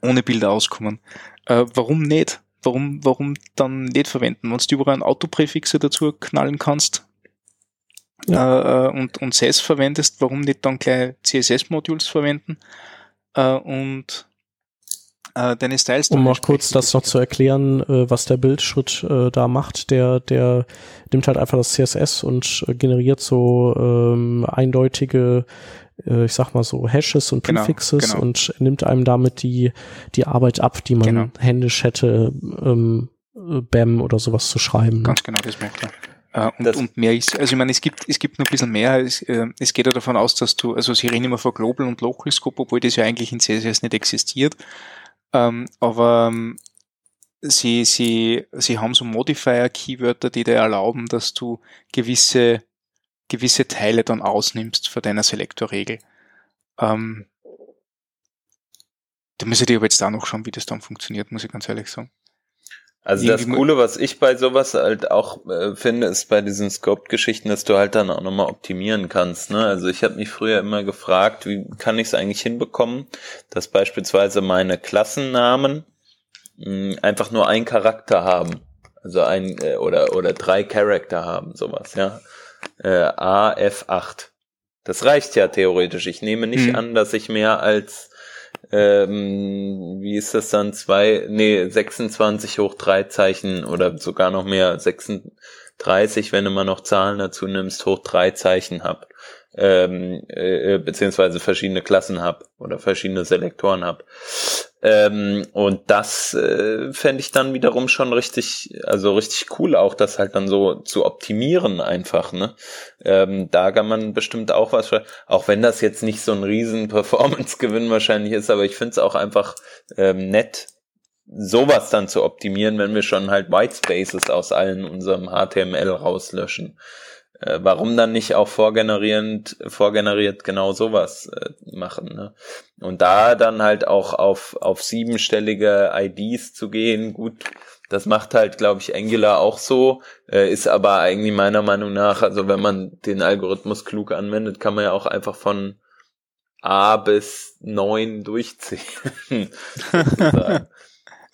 ohne Bilder auskommen. Äh, warum nicht? Warum, warum dann nicht verwenden? Wenn du überall einen Autopräfixe dazu knallen kannst ja. äh, und, und SES verwendest, warum nicht dann gleich CSS-Modules verwenden? Äh, und äh, deine Styles. Um mal kurz das noch zu erklären, äh, was der Bildschritt äh, da macht, der, der nimmt halt einfach das CSS und äh, generiert so ähm, eindeutige äh, ich sag mal so Hashes und genau, Prefixes genau, genau. und nimmt einem damit die die Arbeit ab, die man genau. händisch hätte ähm, BAM oder sowas zu schreiben. Ne? Ganz genau, das merkt man. Uh, und, und mehr ist, also ich meine, es gibt, es gibt noch ein bisschen mehr. Es, äh, es geht ja davon aus, dass du, also sie reden immer von Global und Local Scope, obwohl das ja eigentlich in CSS nicht existiert. Ähm, aber ähm, sie, sie, sie haben so Modifier-Keywörter, die dir erlauben, dass du gewisse, gewisse Teile dann ausnimmst von deiner Selektorregel. Ähm, da müsste ich aber jetzt da noch schauen, wie das dann funktioniert, muss ich ganz ehrlich sagen. Also das Coole, was ich bei sowas halt auch äh, finde, ist bei diesen Scoped-Geschichten, dass du halt dann auch nochmal optimieren kannst. Ne? Also ich habe mich früher immer gefragt, wie kann ich es eigentlich hinbekommen, dass beispielsweise meine Klassennamen mh, hm, einfach nur ein Charakter haben. Also ein äh, oder oder drei Charakter haben, sowas, ja. Äh, A, F, 8. Das reicht ja theoretisch. Ich nehme nicht mhm. an, dass ich mehr als ähm, wie ist das dann, zwei, nee, 26 hoch drei Zeichen oder sogar noch mehr, 36, wenn du mal noch Zahlen dazu nimmst, hoch drei Zeichen hab ähm, äh, beziehungsweise verschiedene Klassen hab oder verschiedene Selektoren hab. Ähm, und das äh, fände ich dann wiederum schon richtig, also richtig cool, auch das halt dann so zu optimieren einfach. Ne? Ähm, da kann man bestimmt auch was, auch wenn das jetzt nicht so ein riesen Performance-Gewinn wahrscheinlich ist, aber ich finde es auch einfach ähm, nett, sowas dann zu optimieren, wenn wir schon halt White Spaces aus allen unserem HTML rauslöschen. Äh, warum dann nicht auch vorgenerierend, vorgeneriert genau sowas äh, machen? Ne? Und da dann halt auch auf, auf siebenstellige IDs zu gehen, gut, das macht halt, glaube ich, Angular auch so, äh, ist aber eigentlich meiner Meinung nach, also wenn man den Algorithmus klug anwendet, kann man ja auch einfach von A bis neun durchziehen.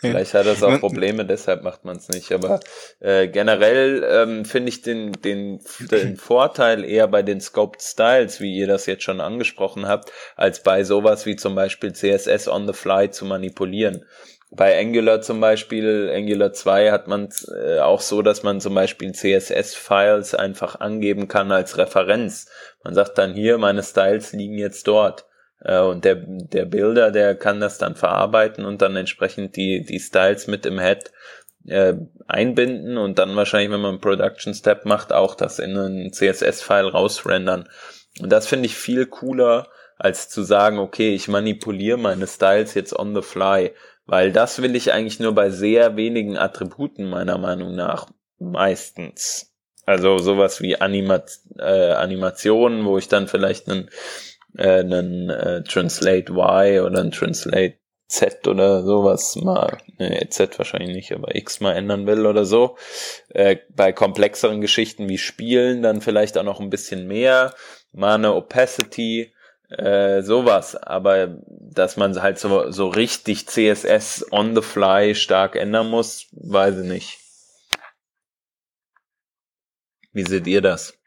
Vielleicht hat das auch Probleme, deshalb macht man es nicht. Aber äh, generell ähm, finde ich den, den, den Vorteil eher bei den Scoped Styles, wie ihr das jetzt schon angesprochen habt, als bei sowas wie zum Beispiel CSS on the fly zu manipulieren. Bei Angular zum Beispiel, Angular 2 hat man äh, auch so, dass man zum Beispiel CSS-Files einfach angeben kann als Referenz. Man sagt dann hier, meine Styles liegen jetzt dort. Äh, und der, der Builder, der kann das dann verarbeiten und dann entsprechend die, die Styles mit im Head äh, einbinden und dann wahrscheinlich, wenn man einen Production Step macht, auch das in einen CSS-File rausrendern. Und das finde ich viel cooler, als zu sagen, okay, ich manipuliere meine Styles jetzt on the fly, weil das will ich eigentlich nur bei sehr wenigen Attributen meiner Meinung nach meistens. Also sowas wie Anima äh, Animationen, wo ich dann vielleicht einen äh, einen äh, Translate Y oder einen Translate Z oder sowas mal, ne, Z wahrscheinlich nicht, aber X mal ändern will oder so. Äh, bei komplexeren Geschichten wie Spielen dann vielleicht auch noch ein bisschen mehr, mal eine Opacity, äh, sowas. Aber dass man halt so, so richtig CSS on the fly stark ändern muss, weiß ich nicht. Wie seht ihr das?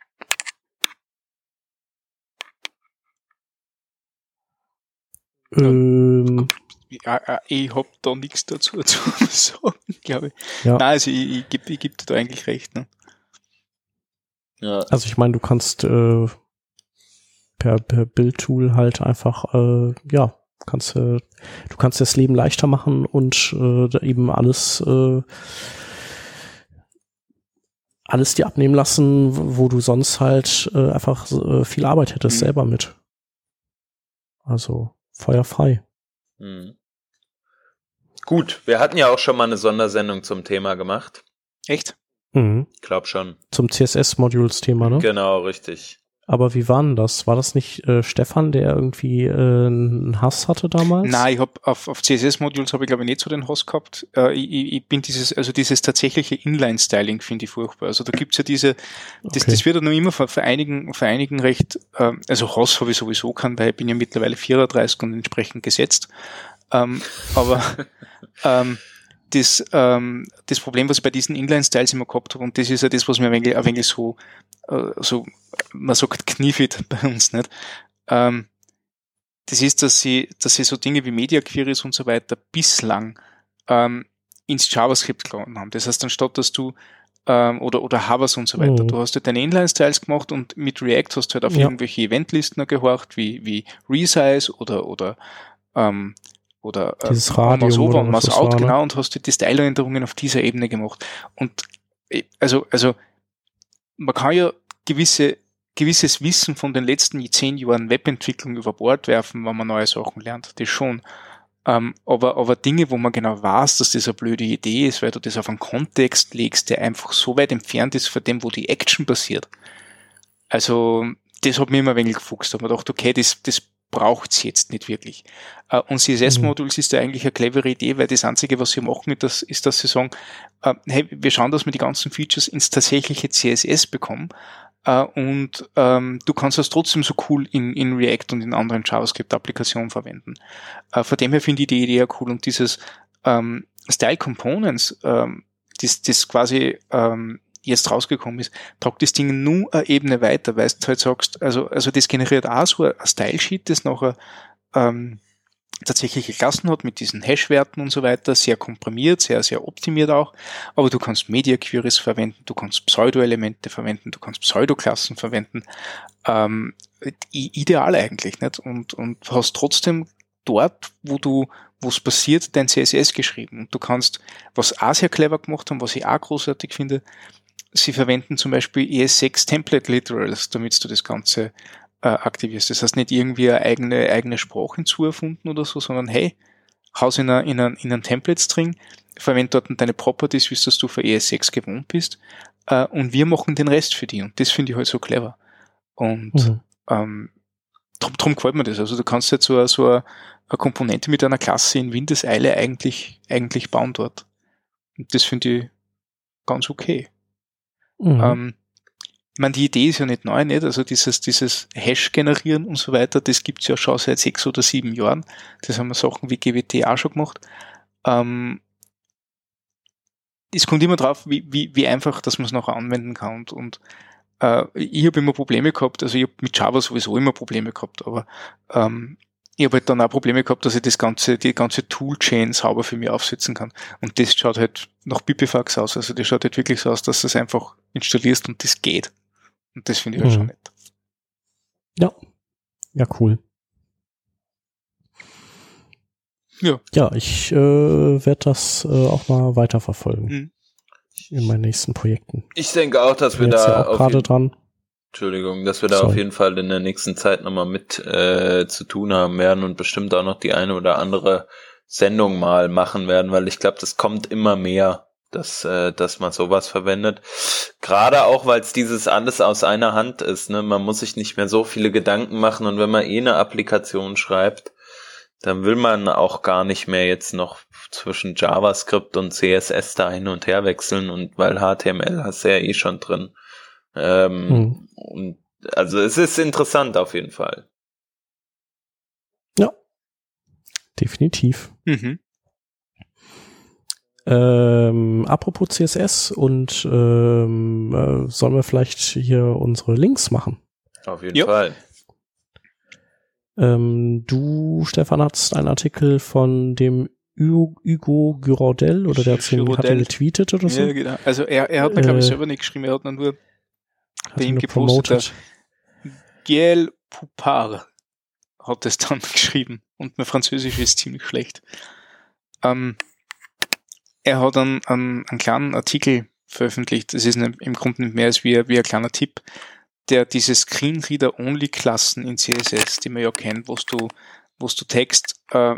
Ähm, Ja, ich hab da nichts dazu zu sagen, glaube ich. ja. Nein, also ich, ich gebe ich geb dir da eigentlich recht. Ne? Ja, Also ich meine, du kannst äh, per, per Bildtool halt einfach, äh, ja, kannst äh, du kannst das Leben leichter machen und äh, da eben alles äh, alles dir abnehmen lassen, wo wo du sonst halt äh, einfach äh, viel Arbeit hättest Mhm. selber mit. Also feuerfrei. Hm. Gut, wir hatten ja auch schon mal eine Sondersendung zum Thema gemacht. Echt? Mhm. Ich glaube schon. Zum CSS-Modules-Thema, ne? Genau, richtig. Aber wie war denn das? War das nicht äh, Stefan, der irgendwie äh, einen Hass hatte damals? Nein, ich habe auf, auf CSS-Modules habe ich glaube ich nicht so den Hass gehabt. Äh, ich, ich bin dieses, also dieses tatsächliche Inline-Styling finde ich furchtbar. Also da gibt's ja diese, das, Okay. das wird ja noch immer für, einigen, für einigen recht, ähm, also Hass habe ich sowieso kann, weil ich bin ja mittlerweile 34 und entsprechend gesetzt. Ähm, aber ähm, das, ähm, das Problem, was ich bei diesen Inline-Styles immer gehabt habe, und das ist ja das, was mir ein wenig, ein wenig so, äh, so, man sagt kniefit bei uns, nicht? Ähm, das ist, dass sie, dass sie so Dinge wie Media Queries und so weiter bislang ähm, ins JavaScript geladen haben. Das heißt, anstatt dass du ähm, oder, oder Havas und so weiter, Mhm. du hast halt deine Inline-Styles gemacht und mit React hast du halt auf Ja. irgendwelche Eventlisten gehorcht, wie, wie Resize oder, oder, ähm, oder äh, Dieses Mouse over oder und das out, war, ne? genau, und hast du die Style-Änderungen auf dieser Ebene gemacht. Und äh, also, also man kann ja gewisse, gewisses Wissen von den letzten zehn Jahren Webentwicklung über Bord werfen, wenn man neue Sachen lernt. Das schon. Ähm, aber, aber Dinge, wo man genau weiß, dass das eine blöde Idee ist, weil du das auf einen Kontext legst, der einfach so weit entfernt ist von dem, wo die Action passiert. Also, das hat mir immer ein wenig gefuchst. Da hab ich mir gedacht, okay, das, das braucht's jetzt nicht wirklich. Äh, und CSS-Modules ist ja eigentlich eine clevere Idee, weil das Einzige, was sie machen, ist, dass, ist, dass sie sagen, äh, hey, wir schauen, dass wir die ganzen Features ins tatsächliche CSS bekommen. Äh, und ähm, du kannst das trotzdem so cool in, in React und in anderen JavaScript-Applikationen verwenden. Von dem her finde ich die Idee ja cool. Und dieses ähm, Style Components, ähm, das, das quasi ähm, jetzt rausgekommen ist, tragt das Ding nur eine Ebene weiter, weil du halt sagst, also, also das generiert auch so ein Style-Sheet, das nachher ähm, tatsächliche Klassen hat mit diesen Hash-Werten und so weiter, sehr komprimiert, sehr, sehr optimiert auch. Aber du kannst Media-Queries verwenden, du kannst Pseudo-Elemente verwenden, du kannst Pseudo-Klassen verwenden. Ähm, ideal eigentlich, nicht? Und, und hast trotzdem dort, wo du, wo es passiert, dein CSS geschrieben. Und du kannst, was auch sehr clever gemacht haben, was ich auch großartig finde, sie verwenden zum Beispiel ES6 Template Literals, damit du das Ganze äh, aktivierst. Das heißt nicht irgendwie eine eigene, eigene Sprache hinzuerfunden oder so, sondern hey, haus in, einen, in einen Template-String, verwende dort deine Properties, wie es du für ES6 gewohnt bist, äh, und wir machen den Rest für die. Und das finde ich halt so clever. Und Mhm. ähm, drum, drum gefällt mir das. Also du kannst jetzt so, eine- so eine, eine Komponente mit einer Klasse in Windeseile eigentlich, eigentlich bauen dort. Und das finde ich ganz okay. Mhm. Ähm, ich meine, die Idee ist ja nicht neu, nicht? Also dieses, dieses Hash generieren und so weiter, das gibt's ja schon seit sechs oder sieben Jahren. Das haben wir Sachen wie GWT auch schon gemacht. Ähm, es kommt immer drauf, wie, wie, wie einfach, dass man es nachher anwenden kann. Und, und äh, ich habe immer Probleme gehabt, also ich habe mit Java sowieso immer Probleme gehabt, aber ähm, ich habe halt dann auch Probleme gehabt, dass ich das ganze, die ganze Toolchain sauber für mich aufsetzen kann. Und das schaut halt nach Pipifax aus. Also das schaut halt wirklich so aus, dass du es einfach installierst und das geht. Und das finde ich halt Mhm. schon nett. Ja. Ja, cool. Ja. Ja, ich äh, werde das äh, auch mal weiterverfolgen Mhm. in meinen nächsten Projekten. Ich denke auch, dass wir jetzt ja da auch gerade dran. Entschuldigung, dass wir da Sorry. auf jeden Fall in der nächsten Zeit nochmal mit äh, zu tun haben werden und bestimmt auch noch die eine oder andere Sendung mal machen werden, weil ich glaube, das kommt immer mehr. dass, äh, dass man sowas verwendet. Gerade auch, weil es dieses alles aus einer Hand ist. Ne? Man muss sich nicht mehr so viele Gedanken machen und wenn man eh eine Applikation schreibt, dann will man auch gar nicht mehr jetzt noch zwischen JavaScript und CSS da hin und her wechseln und weil HTML hast du ja eh schon drin. Ähm, hm. und also es ist interessant auf jeden Fall. Ja, definitiv. Mhm. Ähm, apropos CSS und ähm, äh, sollen wir vielleicht hier unsere Links machen? Auf jeden jo. Fall. Ähm, du, Stefan, hast einen Artikel von dem Hugo Giraudel oder der hat ihn, hat ihn getweetet oder so. Ja, genau. Also er, er hat mir, glaube ich, äh, selber nicht geschrieben, er hat nur bei ihm gepostet. Giel Poupard hat es dann geschrieben und mein Französisch ist ziemlich schlecht. Ähm, er hat einen, einen, einen kleinen Artikel veröffentlicht, das ist im Grunde nicht mehr als wie, wie ein kleiner Tipp, der diese Screenreader-Only-Klassen in CSS, die man ja kennt, wo du, wo du Text äh,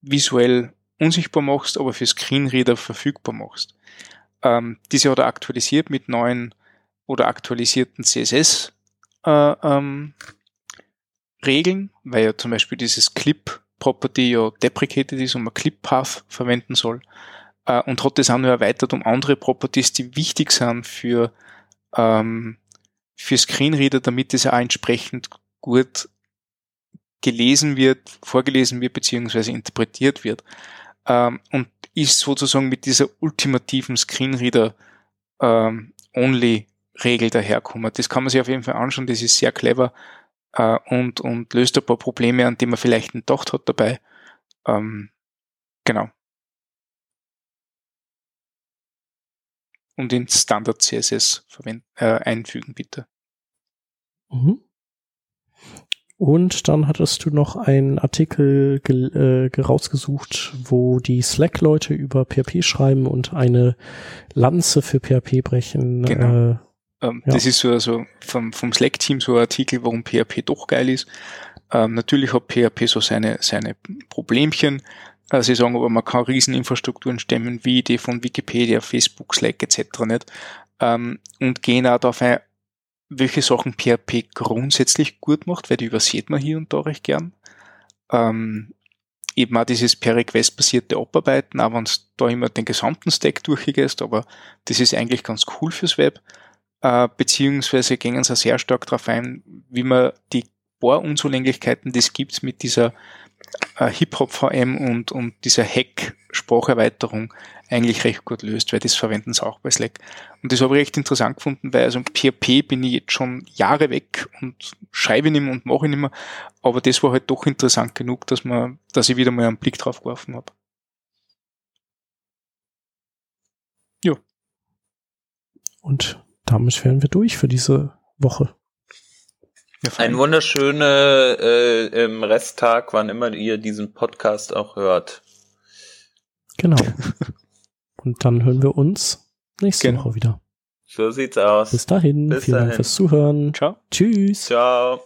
visuell unsichtbar machst, aber für Screenreader verfügbar machst. Ähm, diese hat er aktualisiert mit neuen oder aktualisierten CSS äh, ähm, Regeln, weil ja zum Beispiel dieses Clip Property ja deprecated ist und man Clip Path verwenden soll äh, und hat das auch noch erweitert um andere Properties, die wichtig sind für, ähm, für Screenreader, damit es auch entsprechend gut gelesen wird, vorgelesen wird, beziehungsweise interpretiert wird. Ähm, und ist sozusagen mit dieser ultimativen Screenreader ähm, Only Regel daherkommen. Das kann man sich auf jeden Fall anschauen, das ist sehr clever äh, und, und löst ein paar Probleme, an die man vielleicht nicht gedacht hat dabei. Ähm, genau. Und in Standard CSS äh, einfügen, bitte. Mhm. Und dann hattest du noch einen Artikel äh, rausgesucht, wo die Slack-Leute über PHP schreiben und eine Lanze für PHP brechen. Genau. Äh, ähm, ja. Das ist so also vom, vom Slack-Team so ein Artikel, warum PHP doch geil ist. Ähm, natürlich hat PHP so seine, seine Problemchen. Äh, sie sagen aber, man kann Rieseninfrastrukturen stemmen, wie die von Wikipedia, Facebook, Slack etc. nicht. Ähm, und gehen auch darauf ein, welche Sachen PHP grundsätzlich gut macht, weil die übersieht man hier und da recht gern. Ähm, eben auch dieses per Request basierte Abarbeiten, auch wenn du da immer den gesamten Stack durchgehst, aber das ist eigentlich ganz cool fürs Web. Äh, beziehungsweise gehen sie sehr stark darauf ein, wie man die paar Unzulänglichkeiten, die es gibt mit dieser äh, Hip-Hop-VM und, und dieser Hack-Spracherweiterung eigentlich recht gut löst, weil das verwenden sie auch bei Slack. Und das habe ich recht interessant gefunden, weil also PHP bin ich jetzt schon Jahre weg und schreibe nicht mehr und mache nicht mehr, aber das war halt doch interessant genug, dass man, dass ich wieder mal einen Blick drauf geworfen habe. Ja. Und damit wären wir durch für diese Woche. Ein wunderschöner äh, im Resttag, wann immer ihr diesen Podcast auch hört. Genau. Und dann hören wir uns nächste genau. Woche wieder. So sieht's aus. Bis dahin. Bis vielen dahin. Dank fürs Zuhören. Ciao. Tschüss. Ciao.